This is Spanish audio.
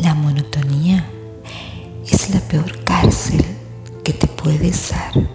La monotonía es la peor cárcel que te puedes dar.